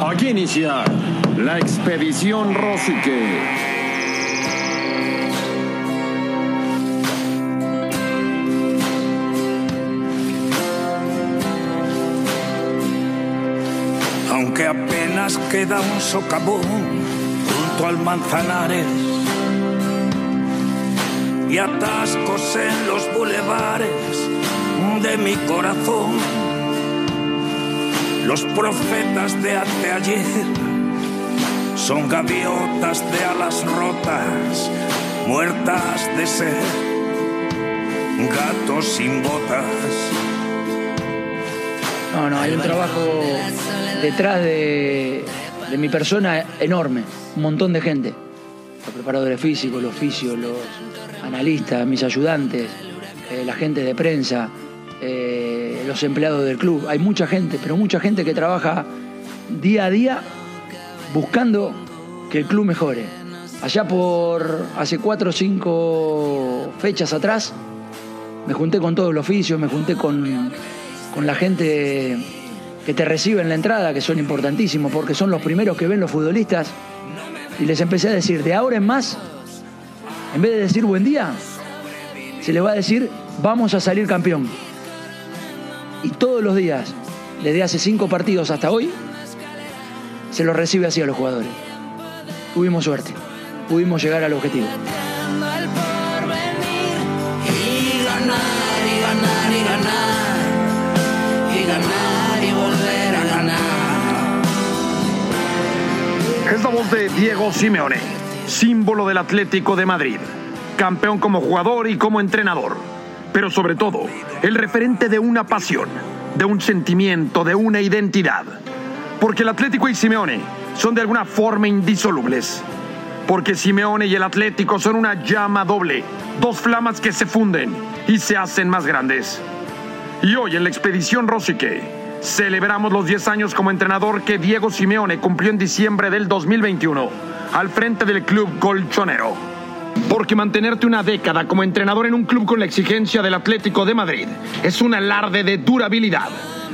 Aquí inicia la expedición Rosique. Aunque apenas queda un socavón junto al Manzanares y atascos en los bulevares de mi corazón. Los profetas de anteayer son gaviotas de alas rotas, muertas de sed, gatos sin botas. No, no, hay un trabajo detrás de, de mi persona enorme, un montón de gente. Los preparadores físicos, los fisios, los analistas, mis ayudantes, eh, la gente de prensa, eh, los empleados del club. Hay mucha gente, pero mucha gente que trabaja día a día buscando que el club mejore. Allá por hace cuatro o cinco fechas atrás, me junté con todo el oficio, me junté con, con la gente que te recibe en la entrada, que son importantísimos, porque son los primeros que ven los futbolistas. Y les empecé a decir, de ahora en más, en vez de decir buen día, se les va a decir, vamos a salir campeón. Y todos los días, desde hace cinco partidos hasta hoy, se lo recibe así a los jugadores. Tuvimos suerte, pudimos llegar al objetivo. Es la voz de Diego Simeone, símbolo del Atlético de Madrid, campeón como jugador y como entrenador, pero sobre todo el referente de una pasión, de un sentimiento, de una identidad. Porque el Atlético y Simeone son de alguna forma indisolubles. Porque Simeone y el Atlético son una llama doble, dos flamas que se funden y se hacen más grandes. Y hoy en la expedición Rosique celebramos los 10 años como entrenador que Diego Simeone cumplió en diciembre del 2021 al frente del club colchonero. Porque mantenerte una década como entrenador en un club con la exigencia del Atlético de Madrid es un alarde de durabilidad.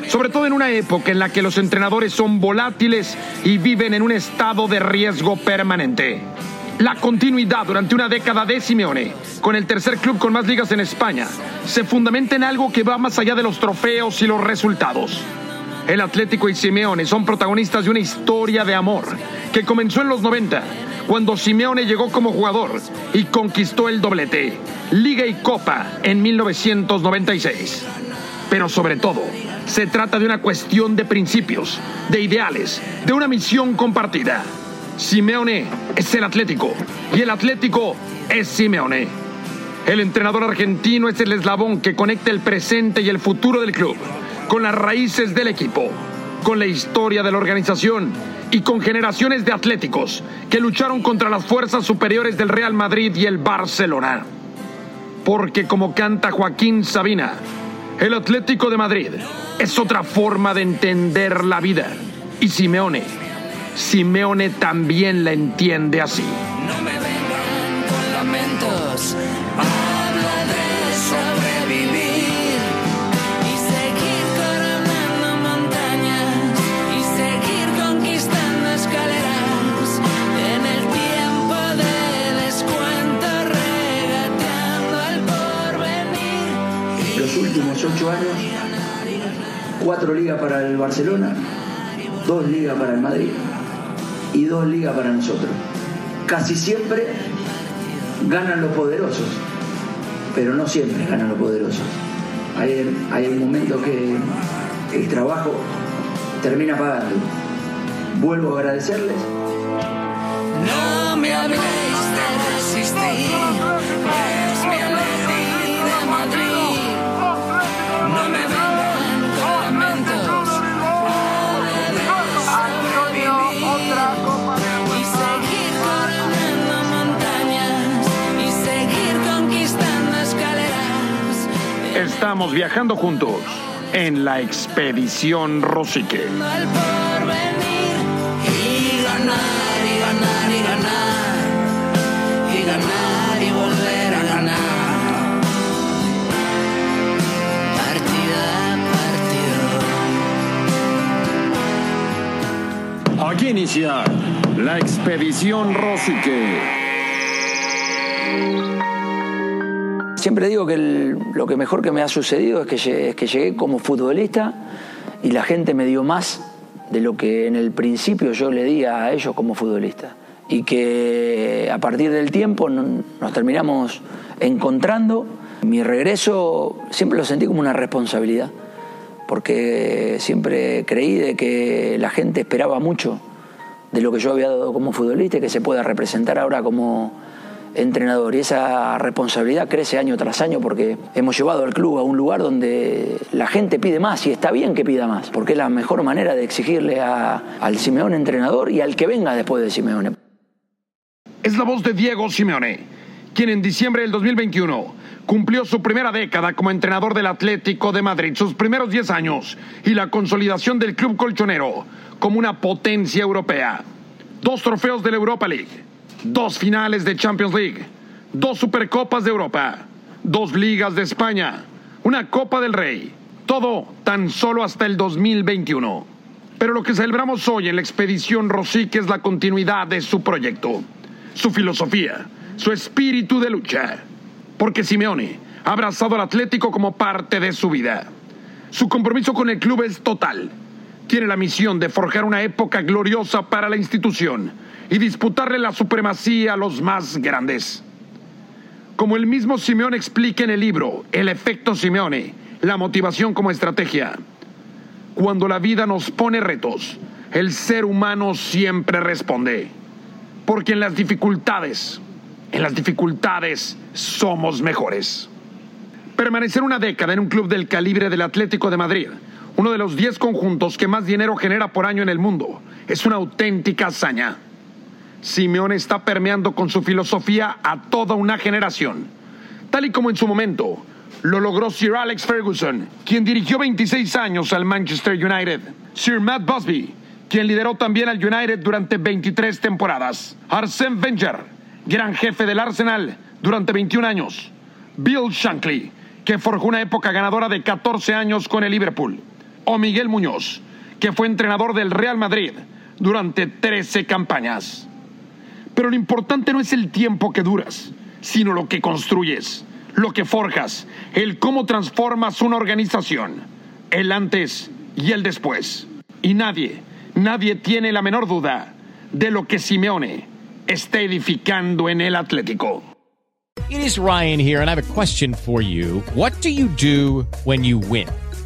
Sobre todo en una época en la que los entrenadores son volátiles y viven en un estado de riesgo permanente. La continuidad durante una década de Simeone, con el tercer club con más ligas en España, se fundamenta en algo que va más allá de los trofeos y los resultados. El Atlético y Simeone son protagonistas de una historia de amor que comenzó en los 90, cuando Simeone llegó como jugador y conquistó el doblete, Liga y Copa en 1996. Pero sobre todo, se trata de una cuestión de principios, de ideales, de una misión compartida. Simeone es el Atlético y el Atlético es Simeone. El entrenador argentino es el eslabón que conecta el presente y el futuro del club con las raíces del equipo, con la historia de la organización y con generaciones de atléticos que lucharon contra las fuerzas superiores del Real Madrid y el Barcelona. Porque como canta Joaquín Sabina, el Atlético de Madrid es otra forma de entender la vida. Y Simeone, Simeone también la entiende así. Últimos ocho años, cuatro ligas para el Barcelona, dos ligas para el Madrid y dos ligas para nosotros. Casi siempre ganan los poderosos, pero no siempre ganan los poderosos. Hay, hay momentos que el trabajo termina pagando. Vuelvo a agradecerles No me habléis de resistir, es mi alegría de Madrid. Estamos viajando juntos en la expedición Rosique. al porvenir y ganar y ganar y ganar y ganar y volver a ganar partido a partido Aquí inicia la expedición Rosique. Siempre digo que lo que mejor que me ha sucedido es que, llegué, como futbolista y la gente me dio más de lo que en el principio yo le di a ellos como futbolista. Y que a partir del tiempo no- nos terminamos encontrando. Mi regreso siempre lo sentí como una responsabilidad, porque siempre creí de que la gente esperaba mucho de lo que yo había dado como futbolista y que se pueda representar ahora como entrenador. Y esa responsabilidad crece año tras año porque hemos llevado al club a un lugar donde la gente pide más y está bien que pida más, porque es la mejor manera de exigirle a- al Simeone entrenador y al que venga después de Simeone. Es la voz de Diego Simeone, quien en diciembre del 2021 cumplió su primera década como entrenador del Atlético de Madrid, sus primeros 10 años y la consolidación del club colchonero como una potencia europea. Dos trofeos de la Europa League, dos finales de Champions League, dos Supercopas de Europa, dos ligas de España, una Copa del Rey. Todo tan solo hasta el 2021. Pero lo que celebramos hoy en la expedición Rosique es la continuidad de su proyecto, su filosofía, su espíritu de lucha. Porque Simeone ha abrazado al Atlético como parte de su vida. Su compromiso con el club es total. Tiene la misión de forjar una época gloriosa para la institución y disputarle la supremacía a los más grandes. Como el mismo Simeone explica en el libro El efecto Simeone, la motivación como estrategia. Cuando la vida nos pone retos, el ser humano siempre responde. Porque en las dificultades, en las dificultades somos mejores. Permanecer una década en un club del calibre del Atlético de Madrid, uno de los 10 conjuntos que más dinero genera por año en el mundo, es una auténtica hazaña. Simeone está permeando con su filosofía a toda una generación, tal y como en su momento lo logró Sir Alex Ferguson, quien dirigió 26 años al Manchester United, Sir Matt Busby, quien lideró también al United durante 23 temporadas, Arsène Wenger, gran jefe del Arsenal durante 21 años, Bill Shankly, que forjó una época ganadora de 14 años con el Liverpool, o Miguel Muñoz, que fue entrenador del Real Madrid durante 13 campañas. Pero lo importante no es el tiempo que duras, sino lo que construyes, lo que forjas, el cómo transformas una organización, el antes y el después. Y nadie, nadie tiene la menor duda de lo que Simeone está edificando en el Atlético. It is Ryan here, and I have a question for you. What do you do when you win?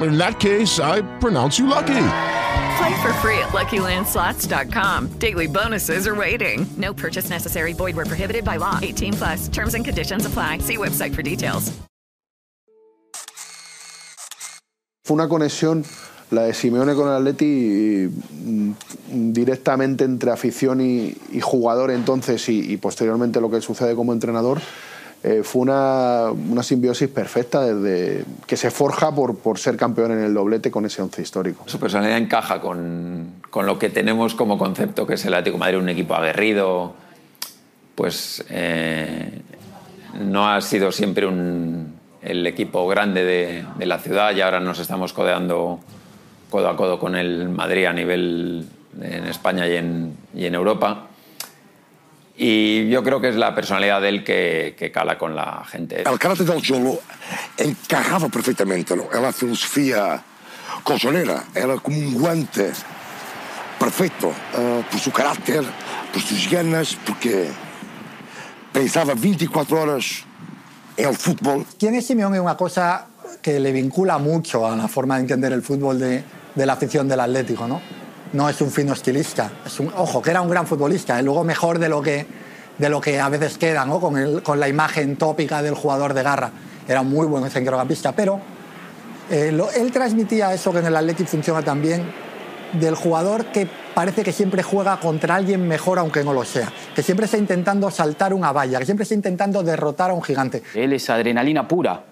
In that case, I pronounce you lucky. Play for free at LuckyLandSlots.com. Daily bonuses are waiting. No purchase necessary. Void prohibited by law. 18 plus. Terms and conditions apply. See website for details. Fue una conexión, la de Simeone con el Atleti, mm, directamente entre afición y, y jugador entonces y, y posteriormente lo que sucede como entrenador. Eh, fue una, una simbiosis perfecta desde, que se forja por, por ser campeón en el doblete con ese once histórico. Su personalidad encaja con, con lo que tenemos como concepto, que es el Atlético Madrid, un equipo aguerrido. Pues eh, no ha sido siempre un, el equipo grande de, de la ciudad y ahora nos estamos codeando codo a codo con el Madrid a nivel en España y en, y en Europa. Y yo creo que es la personalidad de él que, que cala con la gente. El carácter del Cholo encajaba perfectamente ¿no? en la filosofía colchonera. Era como un guante perfecto eh, por su carácter, por sus ganas, porque pensaba 24 horas en el fútbol. ¿Quién es Simeone? Es una cosa que le vincula mucho a la forma de entender el fútbol de, de la afición del Atlético, ¿no? No es un fino estilista, es un, ojo, que era un gran futbolista, y luego mejor de lo que, de lo que a veces queda, ¿no? Con, el, con la imagen tópica del jugador de garra. Era muy buen centrocampista, pero eh, lo, él transmitía eso que en el Atlético funciona también, del jugador que parece que siempre juega contra alguien mejor aunque no lo sea, que siempre está intentando saltar una valla, que siempre está intentando derrotar a un gigante. Él es adrenalina pura,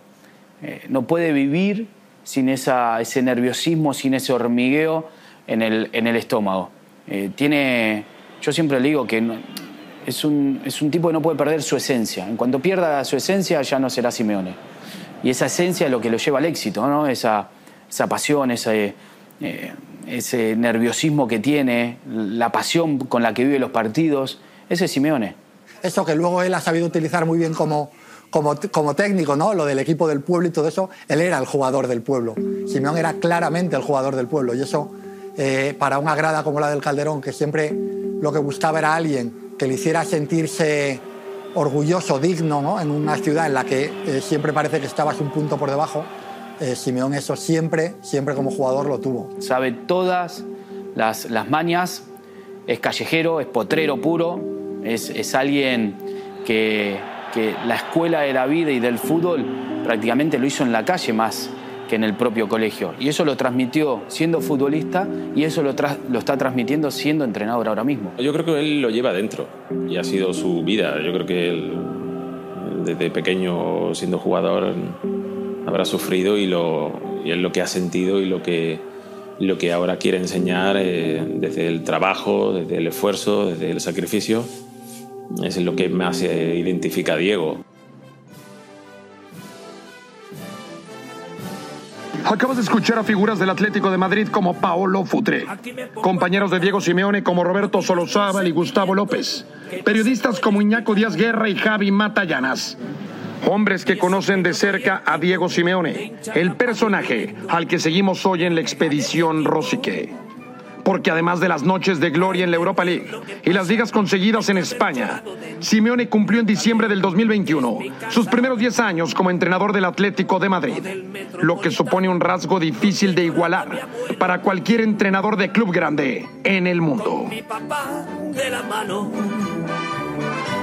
eh, no puede vivir sin esa, ese nerviosismo, sin ese hormigueo en el, en el estómago. Eh, tiene, yo siempre le digo que no, es, un, es un tipo que no puede perder su esencia. En cuanto pierda su esencia ya no será Simeone. Y esa esencia es lo que lo lleva al éxito, ¿no? esa, esa pasión, ese, eh, ese nerviosismo que tiene, la pasión con la que vive los partidos. Ese es Simeone. Eso que luego él ha sabido utilizar muy bien como, como, como, técnico, ¿no? Lo del equipo del pueblo y todo eso, él era el jugador del pueblo. Simeón era claramente el jugador del pueblo y eso eh, para una grada como la del Calderón, que siempre lo que buscaba era alguien que le hiciera sentirse orgulloso, digno, ¿no? En una ciudad en la que eh, siempre parece que estabas un punto por debajo. Eh, Simeón eso siempre, siempre como jugador lo tuvo. Sabe todas las, las mañas, es callejero, es potrero puro, es, es alguien que, que la escuela de la vida y del fútbol prácticamente lo hizo en la calle más que en el propio colegio. Y eso lo transmitió siendo futbolista y eso lo, lo, está transmitiendo siendo entrenador ahora mismo. Yo creo que él lo lleva dentro y ha sido su vida. Yo creo que él, desde pequeño, siendo jugador, habrá sufrido y, lo, y es lo que ha sentido y lo que, lo que ahora quiere enseñar eh, desde el trabajo, desde el esfuerzo, desde el sacrificio. Es lo que más identifica a Diego. Acabas de escuchar a figuras del Atlético de Madrid como Paolo Futre, compañeros de Diego Simeone como Roberto Solozábal y Gustavo López, periodistas como Iñaco Díaz Guerra y Javi Matallanas. Hombres que conocen de cerca a Diego Simeone, el personaje al que seguimos hoy en la expedición Rosique porque además de las noches de gloria en la Europa League y las ligas conseguidas en España, Simeone cumplió en diciembre del 2021 sus primeros 10 años como entrenador del Atlético de Madrid, lo que supone un rasgo difícil de igualar para cualquier entrenador de club grande en el mundo.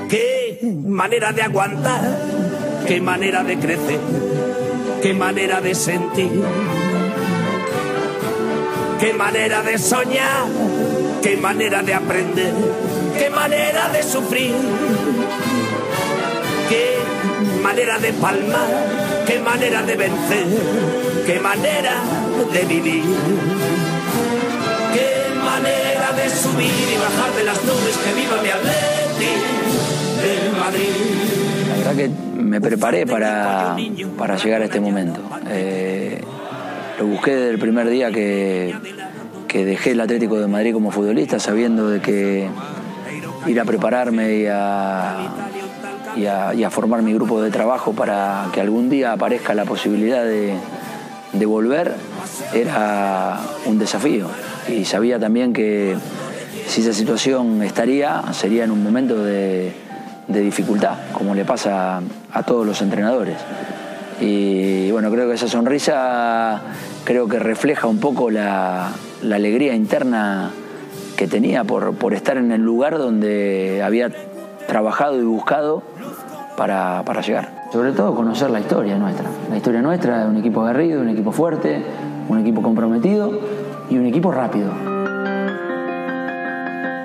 Qué manera de aguantar, qué manera de crecer, qué manera de sentir qué manera de soñar, qué manera de aprender, qué manera de sufrir, qué manera de palmar, qué manera de vencer, qué manera de vivir, qué manera de subir y bajar de las nubes, que viva mi Atleti de Madrid. La verdad que me preparé para, para llegar a este momento. Eh, lo busqué desde el primer día que, que dejé el Atlético de Madrid como futbolista, sabiendo de que ir a prepararme y a, y a, formar mi grupo de trabajo para que algún día aparezca la posibilidad de, de volver era un desafío. Y sabía también que si esa situación estaría, sería en un momento de, de dificultad, como le pasa a todos los entrenadores. Y bueno, creo que esa sonrisa creo que refleja un poco la, la alegría interna que tenía por, por, estar en el lugar donde había trabajado y buscado para, para, llegar. Sobre todo conocer la historia nuestra. La historia nuestra de un equipo aguerrido, un equipo fuerte, un equipo comprometido y un equipo rápido.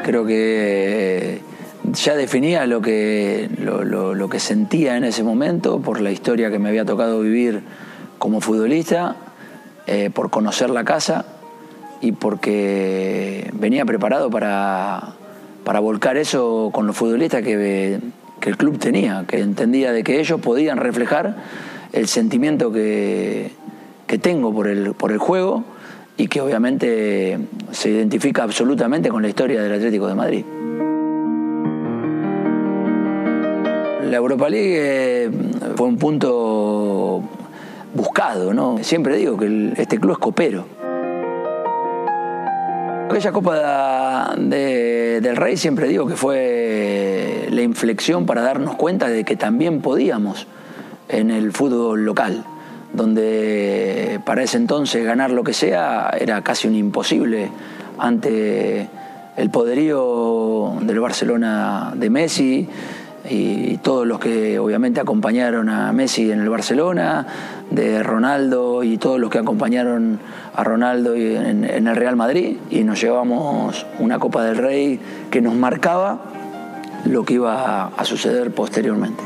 Creo que ya definía lo que, lo, que sentía en ese momento por la historia que me había tocado vivir como futbolista, eh, por conocer la casa y porque venía preparado para, para volcar eso con los futbolistas que, que, el club tenía, que entendía de que ellos podían reflejar el sentimiento que, que tengo por el, por el juego y que obviamente se identifica absolutamente con la historia del Atlético de Madrid. La Europa League eh, fue un punto buscado, ¿no? Siempre digo que este club es copero. Aquella Copa de- del Rey siempre digo que fue la inflexión para darnos cuenta de que también podíamos en el fútbol local, donde para ese entonces ganar lo que sea era casi un imposible ante el poderío del Barcelona de Messi y todos los que obviamente acompañaron a Messi en el Barcelona, de Ronaldo y todos los que acompañaron a Ronaldo en el Real Madrid y nos llevamos una Copa del Rey que nos marcaba lo que iba a suceder posteriormente.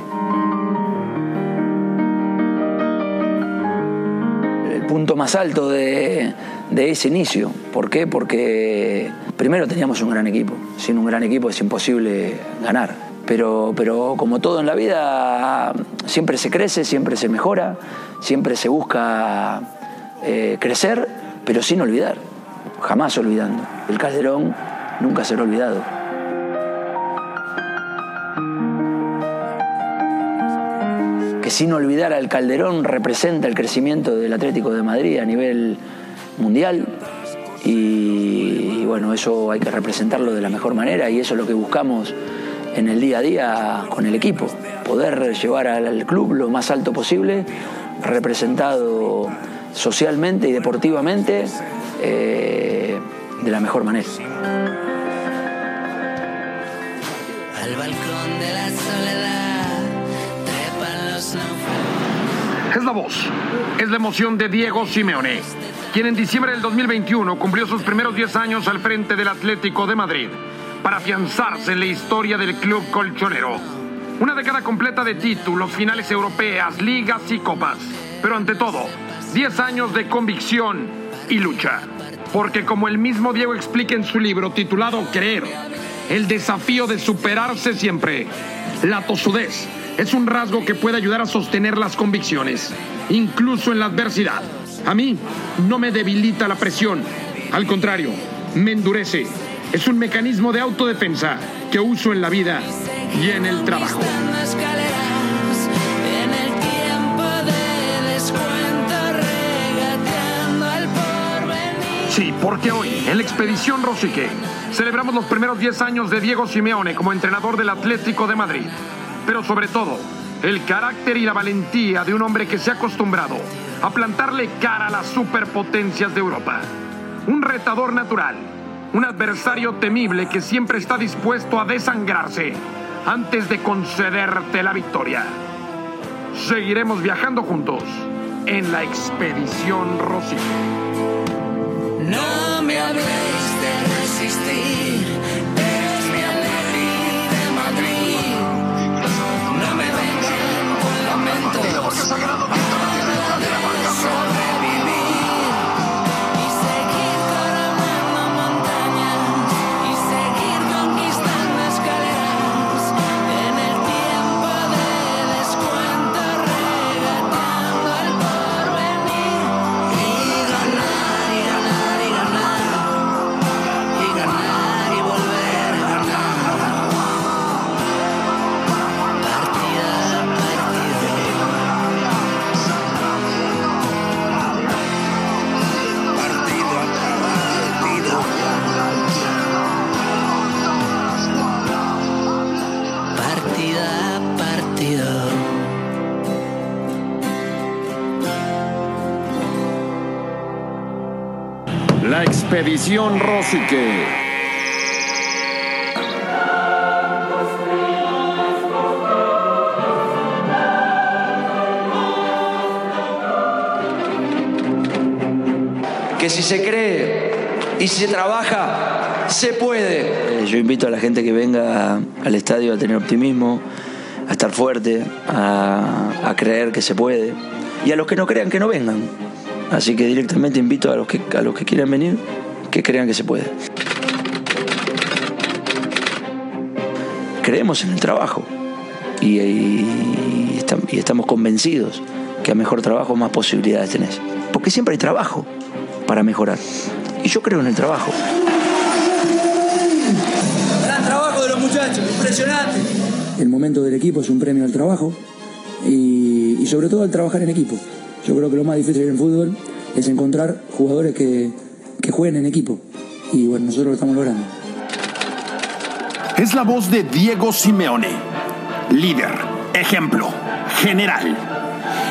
El punto más alto de, de ese inicio. ¿Por qué? Porque primero teníamos un gran equipo. Sin un gran equipo es imposible ganar. Pero, pero como todo en la vida, siempre se crece, siempre se mejora, siempre se busca eh, crecer, pero sin olvidar, jamás olvidando. El Calderón nunca será olvidado. que sin olvidar al Calderón representa el crecimiento del Atlético de Madrid a nivel mundial y, y bueno, eso hay que representarlo de la mejor manera y eso es lo que buscamos en el día a día con el equipo, poder llevar al, club lo más alto posible, representado socialmente y deportivamente eh, de la mejor manera. Al balcón de la soledad trepan los náufragos. Es la voz, es la emoción de Diego Simeone, quien en diciembre del 2021 cumplió sus primeros 10 años al frente del Atlético de Madrid para afianzarse en la historia del club colchonero. Una década completa de títulos, finales europeas, ligas y copas. Pero ante todo, 10 años de convicción y lucha. Porque como el mismo Diego explica en su libro titulado Creer, el desafío de superarse siempre, la tosudez es un rasgo que puede ayudar a sostener las convicciones, incluso en la adversidad. A mí no me debilita la presión, al contrario, me endurece. Es un mecanismo de autodefensa que uso en la vida y en el trabajo. Sí, porque hoy, en la expedición Rosique, celebramos los primeros 10 años de Diego Simeone como entrenador del Atlético de Madrid. Pero sobre todo, el carácter y la valentía de un hombre que se ha acostumbrado a plantarle cara a las superpotencias de Europa. Un retador natural, un adversario temible que siempre está dispuesto a desangrarse antes de concederte la victoria. Seguiremos viajando juntos en la expedición Rosique. No me habléis de resistir, es mi alegría de Madrid. No me vengan con lamentos. La expedición Rosique. que si se cree y si se trabaja, se puede. Yo invito a la gente que venga al estadio a tener optimismo, a estar fuerte, a, a creer que se puede. Y a los que no crean, que no vengan. Así que directamente invito a los que, a los que quieran venir, que crean que se puede. Creemos en el trabajo y, y estam- y estamos convencidos que a mejor trabajo más posibilidades tenés. Porque siempre hay trabajo para mejorar. Y yo creo en el trabajo. Gran trabajo de los muchachos, impresionante. el momento del equipo es un premio al trabajo y, y sobre todo al trabajar en equipo. Yo creo que lo más difícil en el fútbol es encontrar jugadores que, que jueguen en equipo. Y bueno, nosotros lo estamos logrando. Es la voz de Diego Simeone, líder, ejemplo, general.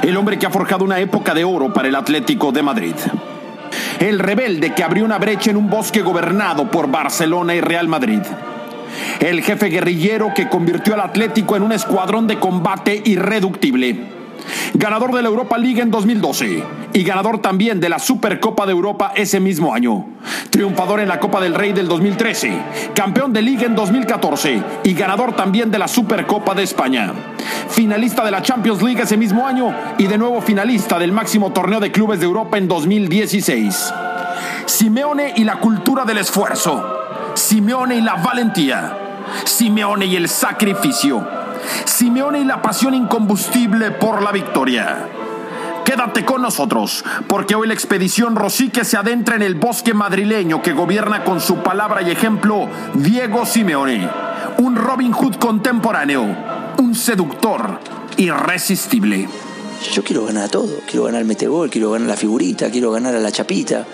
El hombre que ha forjado una época de oro para el Atlético de Madrid. El rebelde que abrió una brecha en un bosque gobernado por Barcelona y Real Madrid. El jefe guerrillero que convirtió al Atlético en un escuadrón de combate irreductible ganador de la Europa League en 2012 y ganador también de la Supercopa de Europa ese mismo año. Triunfador en la Copa del Rey del 2013, campeón de Liga en 2014 y ganador también de la Supercopa de España. Finalista de la Champions League ese mismo año y de nuevo finalista del máximo torneo de clubes de Europa en 2016. Simeone y la cultura del esfuerzo. Simeone y la valentía. Simeone y el sacrificio. Simeone y la pasión incombustible por la victoria. Quédate con nosotros, porque hoy la expedición Rosique se adentra en el bosque madrileño que gobierna con su palabra y ejemplo Diego Simeone, un Robin Hood contemporáneo, un seductor irresistible. Yo quiero ganar a todo, quiero ganar el metegol, quiero ganar la figurita, quiero ganar a la chapita,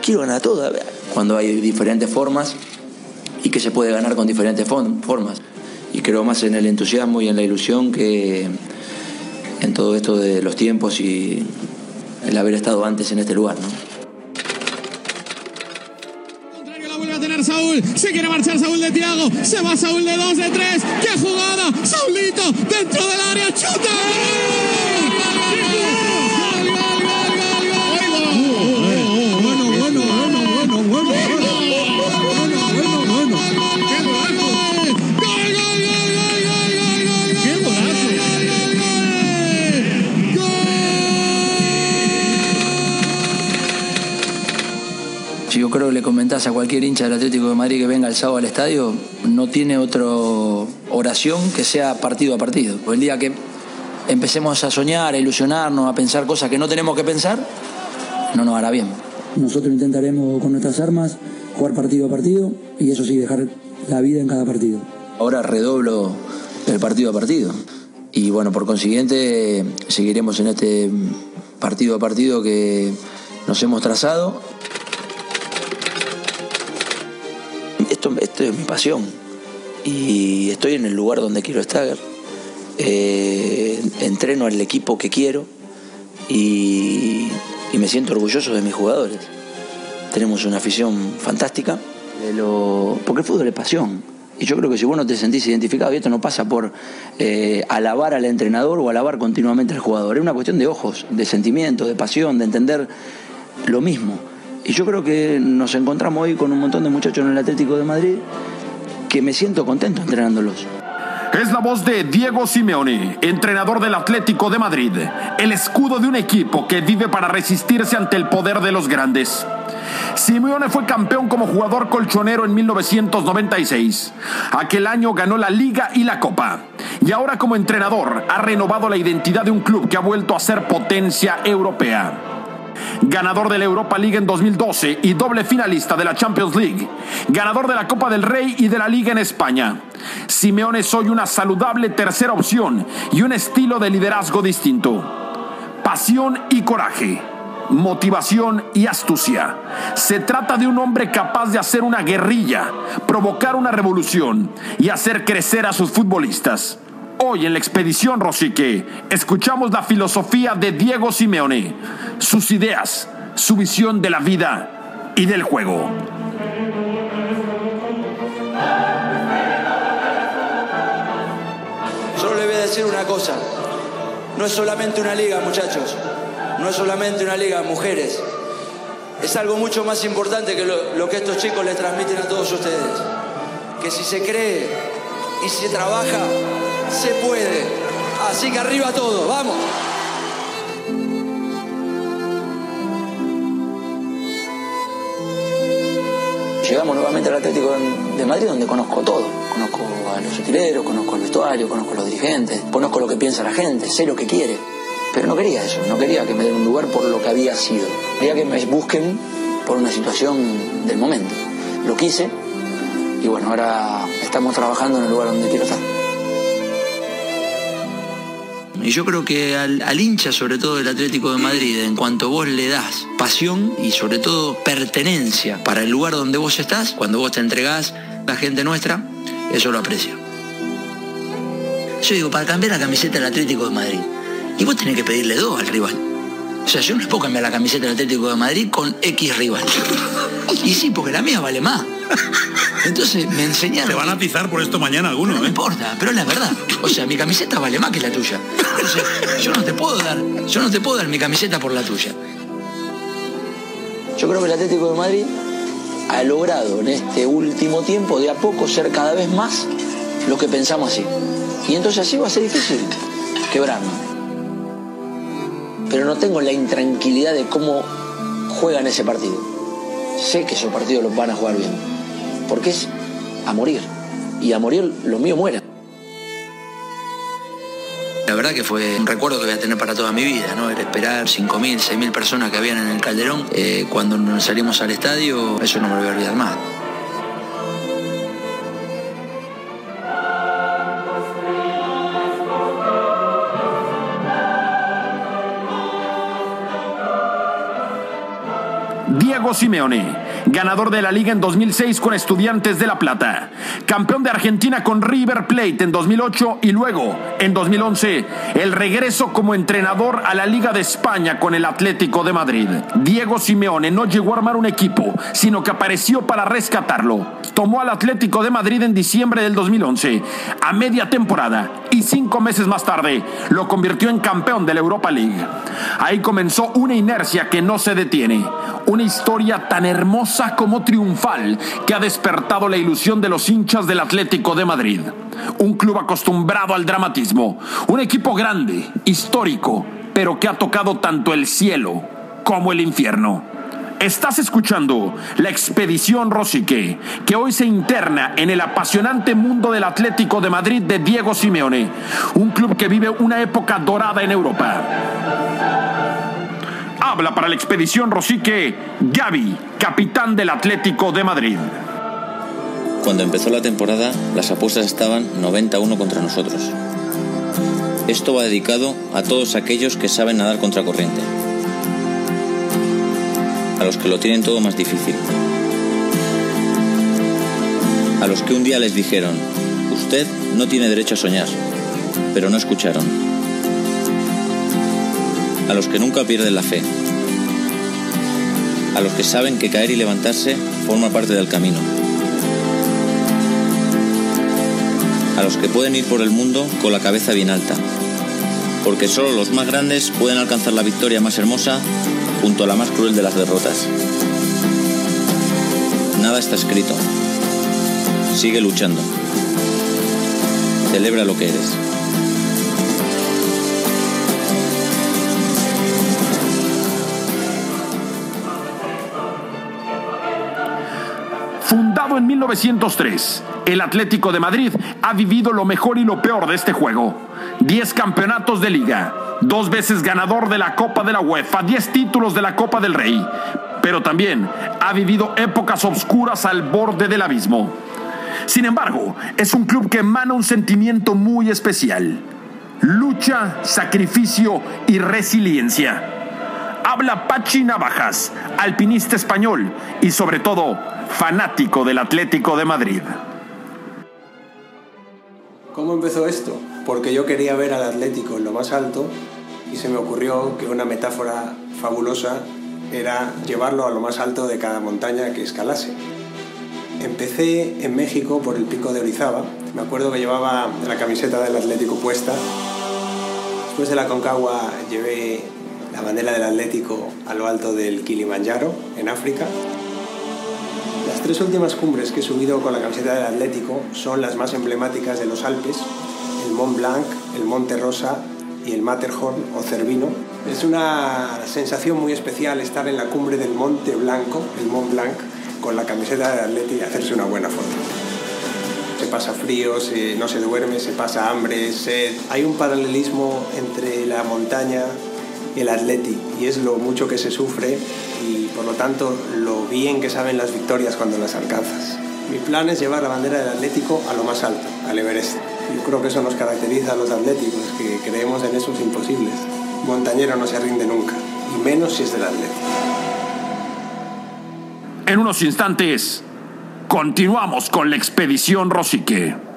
quiero ganar a todo. Cuando hay diferentes formas y que se puede ganar con diferentes formas y creo más en el entusiasmo y en la ilusión que en todo esto de los tiempos y el haber estado antes en este lugar. ¿no? Saúl, se quiere marchar Saúl de Tiago, se va Saúl de 2, de 3, qué jugada, Saulito dentro del área, chuta. Creo que le comentás a cualquier hincha del Atlético de Madrid que venga el sábado al estadio, no tiene otra oración que sea partido a partido. El día que empecemos a soñar, a ilusionarnos, a pensar cosas que no tenemos que pensar, no nos hará bien. Nosotros intentaremos con nuestras armas jugar partido a partido y eso sí, dejar la vida en cada partido. Ahora redoblo el partido a partido y bueno, por consiguiente seguiremos en este partido a partido que nos hemos trazado. Es mi pasión y estoy en el lugar donde quiero estar. Eh, entreno al equipo que quiero y, me siento orgulloso de mis jugadores. Tenemos una afición fantástica, de lo- porque el fútbol es pasión. Y yo creo que si vos no te sentís identificado, y esto no pasa por eh, alabar al entrenador o alabar continuamente al jugador, es una cuestión de ojos, de sentimientos, de pasión, de entender lo mismo. Y yo creo que nos encontramos hoy con un montón de muchachos en el Atlético de Madrid que me siento contento entrenándolos. Es la voz de Diego Simeone, entrenador del Atlético de Madrid, el escudo de un equipo que vive para resistirse ante el poder de los grandes. Simeone fue campeón como jugador colchonero en 1996. Aquel año ganó la Liga y la Copa. Y ahora como entrenador ha renovado la identidad de un club que ha vuelto a ser potencia europea ganador de la Europa League en 2012 y doble finalista de la Champions League, ganador de la Copa del Rey y de la Liga en España. Simeone es hoy una saludable tercera opción y un estilo de liderazgo distinto. Pasión y coraje, motivación y astucia. Se trata de un hombre capaz de hacer una guerrilla, provocar una revolución y hacer crecer a sus futbolistas. Hoy en la expedición Rosique escuchamos la filosofía de Diego Simeone, sus ideas, su visión de la vida y del juego. Solo le voy a decir una cosa. No es solamente una liga, muchachos. No es solamente una liga, mujeres. Es algo mucho más importante que lo, lo que estos chicos les transmiten a todos ustedes. Que si se cree y se trabaja, se puede. Así que arriba todo, vamos. Llegamos nuevamente al Atlético de Madrid donde conozco todo. Conozco a los utileros, conozco el vestuario, conozco a los dirigentes, conozco lo que piensa la gente, sé lo que quiere. Pero no quería eso, no quería que me den un lugar por lo que había sido. Quería que me busquen por una situación del momento. Lo quise y bueno, ahora estamos trabajando en el lugar donde quiero estar. Y yo creo que al, hincha, sobre todo del Atlético de Madrid, en cuanto vos le das pasión y sobre todo pertenencia para el lugar donde vos estás, cuando vos te entregás la gente nuestra, eso lo aprecio. Yo digo, para cambiar la camiseta del Atlético de Madrid, y vos tenés que pedirle dos al rival. O sea, yo no puedo cambiar la camiseta del Atlético de Madrid con X rival. Y sí, porque la mía vale más. Entonces me enseñaron. Te van a atizar por esto mañana alguno, No me ¿eh? importa, pero es la verdad. O sea, mi camiseta vale más que la tuya. Entonces, yo no te puedo dar, yo no te puedo dar mi camiseta por la tuya. Yo creo que el Atlético de Madrid ha logrado en este último tiempo de a poco ser cada vez más lo que pensamos así. Y entonces así va a ser difícil quebrarnos. Pero no tengo la intranquilidad de cómo juegan ese partido. Sé que esos partidos los van a jugar bien. Porque es a morir. Y a morir lo mío muera. La verdad que fue un recuerdo que voy a tener para toda mi vida, ¿no? El esperar 5.000, 6.000 personas que habían en el Calderón. eh, cuando salimos al estadio, eso no me lo voy a olvidar más. Diego Simeone, ganador de la liga en 2006 con Estudiantes de La Plata, campeón de Argentina con River Plate en 2008 y luego, en 2011, el regreso como entrenador a la Liga de España con el Atlético de Madrid. Diego Simeone no llegó a armar un equipo, sino que apareció para rescatarlo. Tomó al Atlético de Madrid en diciembre del 2011, a media temporada, y cinco meses más tarde lo convirtió en campeón de la Europa League. Ahí comenzó una inercia que no se detiene, una historia tan hermosa como triunfal que ha despertado la ilusión de los hinchas del Atlético de Madrid. Un club acostumbrado al dramatismo, un equipo grande, histórico, pero que ha tocado tanto el cielo como el infierno. Estás escuchando la expedición Rosique, que hoy se interna en el apasionante mundo del Atlético de Madrid de Diego Simeone, un club que vive una época dorada en Europa. Habla para la expedición Rosique Gaby, capitán del Atlético de Madrid. Cuando empezó la temporada, las apuestas estaban 91 contra nosotros. Esto va dedicado a todos aquellos que saben nadar contra corriente. A los que lo tienen todo más difícil. A los que un día les dijeron, usted no tiene derecho a soñar, pero no escucharon. A los que nunca pierden la fe. A los que saben que caer y levantarse forma parte del camino. A los que pueden ir por el mundo con la cabeza bien alta. Porque solo los más grandes pueden alcanzar la victoria más hermosa junto a la más cruel de las derrotas. Nada está escrito. Sigue luchando. Celebra lo que eres. Fundado en 1903, el Atlético de Madrid ha vivido lo mejor y lo peor de este juego. 10 campeonatos de liga, dos veces ganador de la Copa de la UEFA, 10 títulos de la Copa del Rey, pero también ha vivido épocas oscuras al borde del abismo. Sin embargo, es un club que emana un sentimiento muy especial. Lucha, sacrificio y resiliencia. Habla Pachi Navajas, alpinista español y sobre todo fanático del Atlético de Madrid. ¿Cómo empezó esto? Porque yo quería ver al Atlético en lo más alto y se me ocurrió que una metáfora fabulosa era llevarlo a lo más alto de cada montaña que escalase. Empecé en México por el pico de Orizaba. Me acuerdo que llevaba la camiseta del Atlético puesta. Después de la Concagua llevé la bandera del Atlético a lo alto del Kilimanjaro, en África. Las tres últimas cumbres que he subido con la camiseta del Atlético son las más emblemáticas de los Alpes, el Mont Blanc, el Monte Rosa y el Matterhorn o Cervino. Es una sensación muy especial estar en la cumbre del Monte Blanco, el Mont Blanc, con la camiseta del Atlético y hacerse una buena foto. Se pasa frío, se- no se duerme, se pasa hambre, sed. Hay un paralelismo entre la montaña y el atleti y es lo mucho que se sufre y por lo tanto lo bien que saben las victorias cuando las alcanzas. Mi plan es llevar la bandera del Atlético a lo más alto, al Everest. Yo creo que eso nos caracteriza a los atléticos, que creemos en esos imposibles. Montañero no se rinde nunca, y menos si es del Atlético. En unos instantes, continuamos con la expedición Rosique.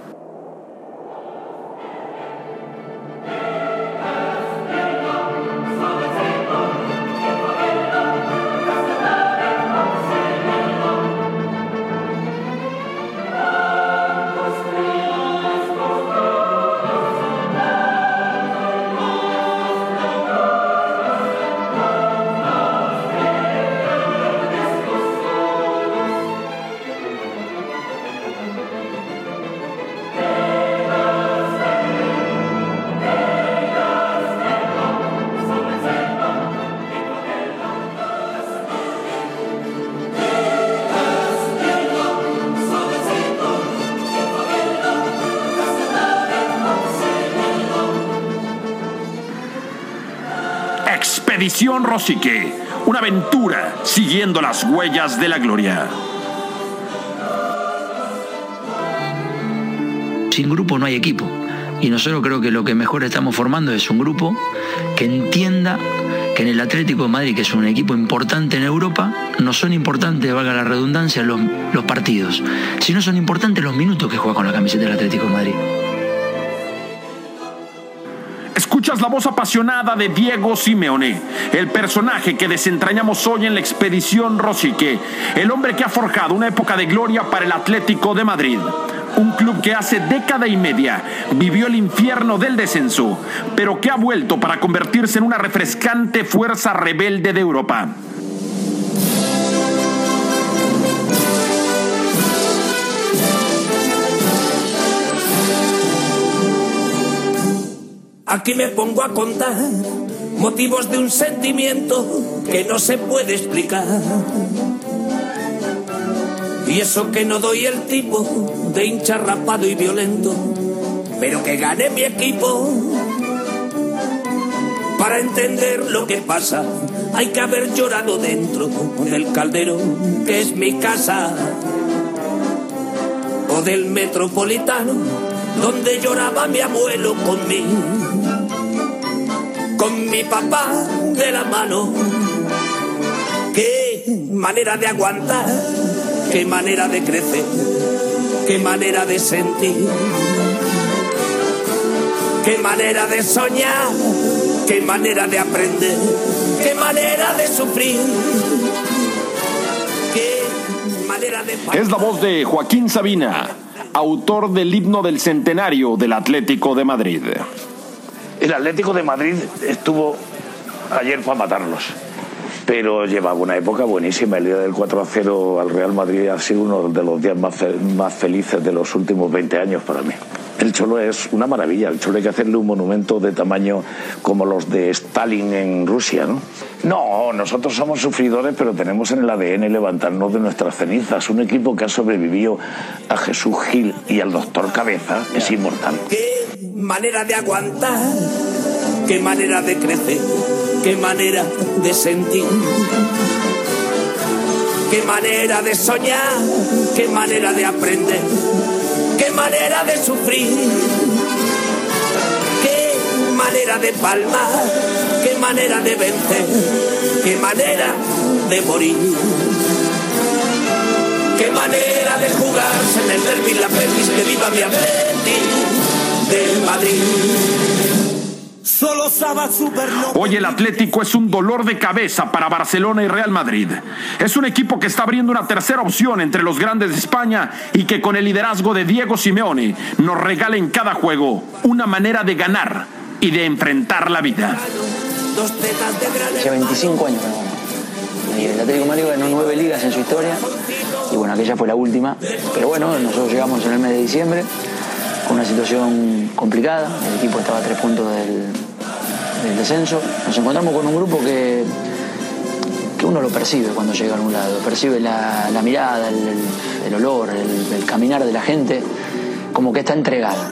Expedición Rosique, una aventura siguiendo las huellas de la gloria. Sin grupo no hay equipo. Y nosotros creo que lo que mejor estamos formando es un grupo que entienda que en el Atlético de Madrid, que es un equipo importante en Europa, no son importantes, valga la redundancia, los, los partidos, sino son importantes los minutos que juega con la camiseta del Atlético de Madrid. La voz apasionada de Diego Simeone, el personaje que desentrañamos hoy en la expedición Rosique, el hombre que ha forjado una época de gloria para el Atlético de Madrid. Un club que hace década y media vivió el infierno del descenso, pero que ha vuelto para convertirse en una refrescante fuerza rebelde de Europa. Aquí me pongo a contar motivos de un sentimiento que no se puede explicar. Y eso que no doy el tipo de hincha rapado y violento, pero que gane mi equipo. Para entender lo que pasa, hay que haber llorado dentro del caldero que es mi casa. O del metropolitano, donde lloraba mi abuelo conmigo con mi papá de la mano. Qué manera de aguantar, qué manera de crecer, qué manera de sentir, qué manera de soñar, qué manera de aprender, qué manera de sufrir. Qué manera de Es la voz de Joaquín Sabina, autor del himno del centenario del Atlético de Madrid. El Atlético de Madrid estuvo ayer para matarlos, pero llevaba una época buenísima. El día del 4 a 0 al Real Madrid ha sido uno de los días más, más felices de los últimos 20 años para mí. El Cholo es una maravilla. El Cholo hay que hacerle un monumento de tamaño como los de Stalin en Rusia, ¿no? No, nosotros somos sufridores, pero tenemos en el ADN levantarnos de nuestras cenizas. Un equipo que ha sobrevivido a Jesús Gil y al doctor Cabeza es inmortal. Manera de aguantar, qué manera de crecer, qué manera de sentir, qué manera de soñar, qué manera de aprender, qué manera de sufrir, qué manera de palmar, qué manera de vencer, qué manera de morir. Qué manera de jugarse en el derbi la pelis que viva mi Atleti del Madrid. Solo. Hoy el Atlético es un dolor de cabeza para Barcelona y Real Madrid. Es un equipo que está abriendo una tercera opción entre los grandes de España y que con el liderazgo de Diego Simeone nos regala en cada juego una manera de ganar y de enfrentar la vida. Hace 25 años. Y el Atlético de Madrid ganó nueve ligas en su historia. Y bueno, aquella fue la última. Pero bueno, nosotros llegamos en el mes de diciembre con una situación complicada. El equipo estaba a tres puntos del, descenso. Nos encontramos con un grupo que, uno lo percibe cuando llega a un lado. Percibe la, mirada, el, olor, el, caminar de la gente, como que está entregada.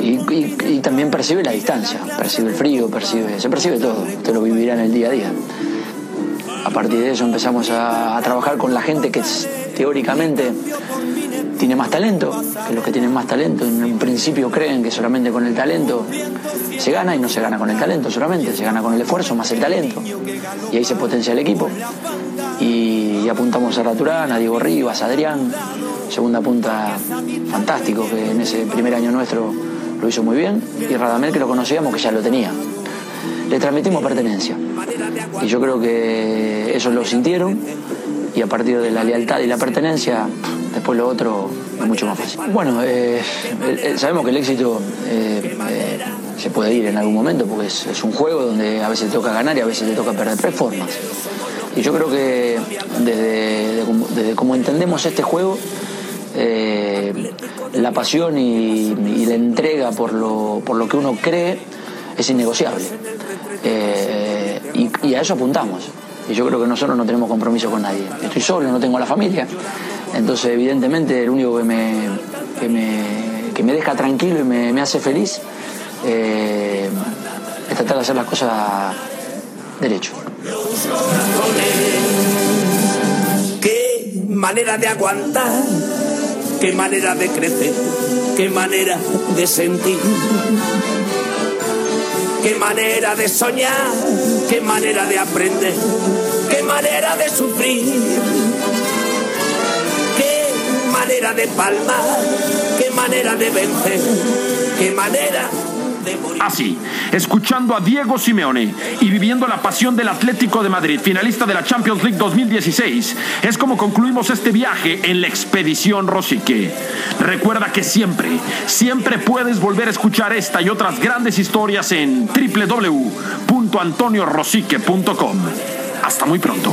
Y, también percibe la distancia, percibe el frío, percibe, se percibe todo. Usted lo vivirá en el día a día. A partir de eso empezamos a, trabajar con la gente que teóricamente tiene más talento, que los que tienen más talento en un principio creen que solamente con el talento se gana y no se gana con el talento solamente, se gana con el esfuerzo más el talento. Y ahí se potencia el equipo. Y, apuntamos a Raturán, a Diego Rivas, a Adrián, segunda punta fantástico, que en ese primer año nuestro lo hizo muy bien, y Radamel que lo conocíamos que ya lo tenía. Le transmitimos pertenencia. Y yo creo que eso lo sintieron y a partir de la lealtad y la pertenencia, después lo otro es mucho más fácil. Bueno, eh, sabemos que el éxito eh, eh, se puede ir en algún momento porque es, un juego donde a veces te toca ganar y a veces te toca perder tres formas. Y yo creo que desde, de desde como entendemos este juego, la pasión y, la entrega por lo, por lo que uno cree es innegociable. Y a eso apuntamos. Y yo creo que nosotros no tenemos compromiso con nadie. Estoy solo, no tengo la familia. Entonces, evidentemente, el único que me, que me, que me deja tranquilo y me, me hace feliz eh, es tratar de hacer las cosas derecho. Qué manera de aguantar, qué manera de crecer, qué manera de sentir, qué manera de soñar, qué manera de aprender, qué manera de sufrir, qué manera de palmar, qué manera de vencer, qué manera Así, escuchando a Diego Simeone y viviendo la pasión del Atlético de Madrid, finalista de la Champions League 2016, es como concluimos este viaje en la expedición Rosique. Recuerda que siempre, siempre puedes volver a escuchar esta y otras grandes historias en www.antoniorosique.com. Hasta muy pronto.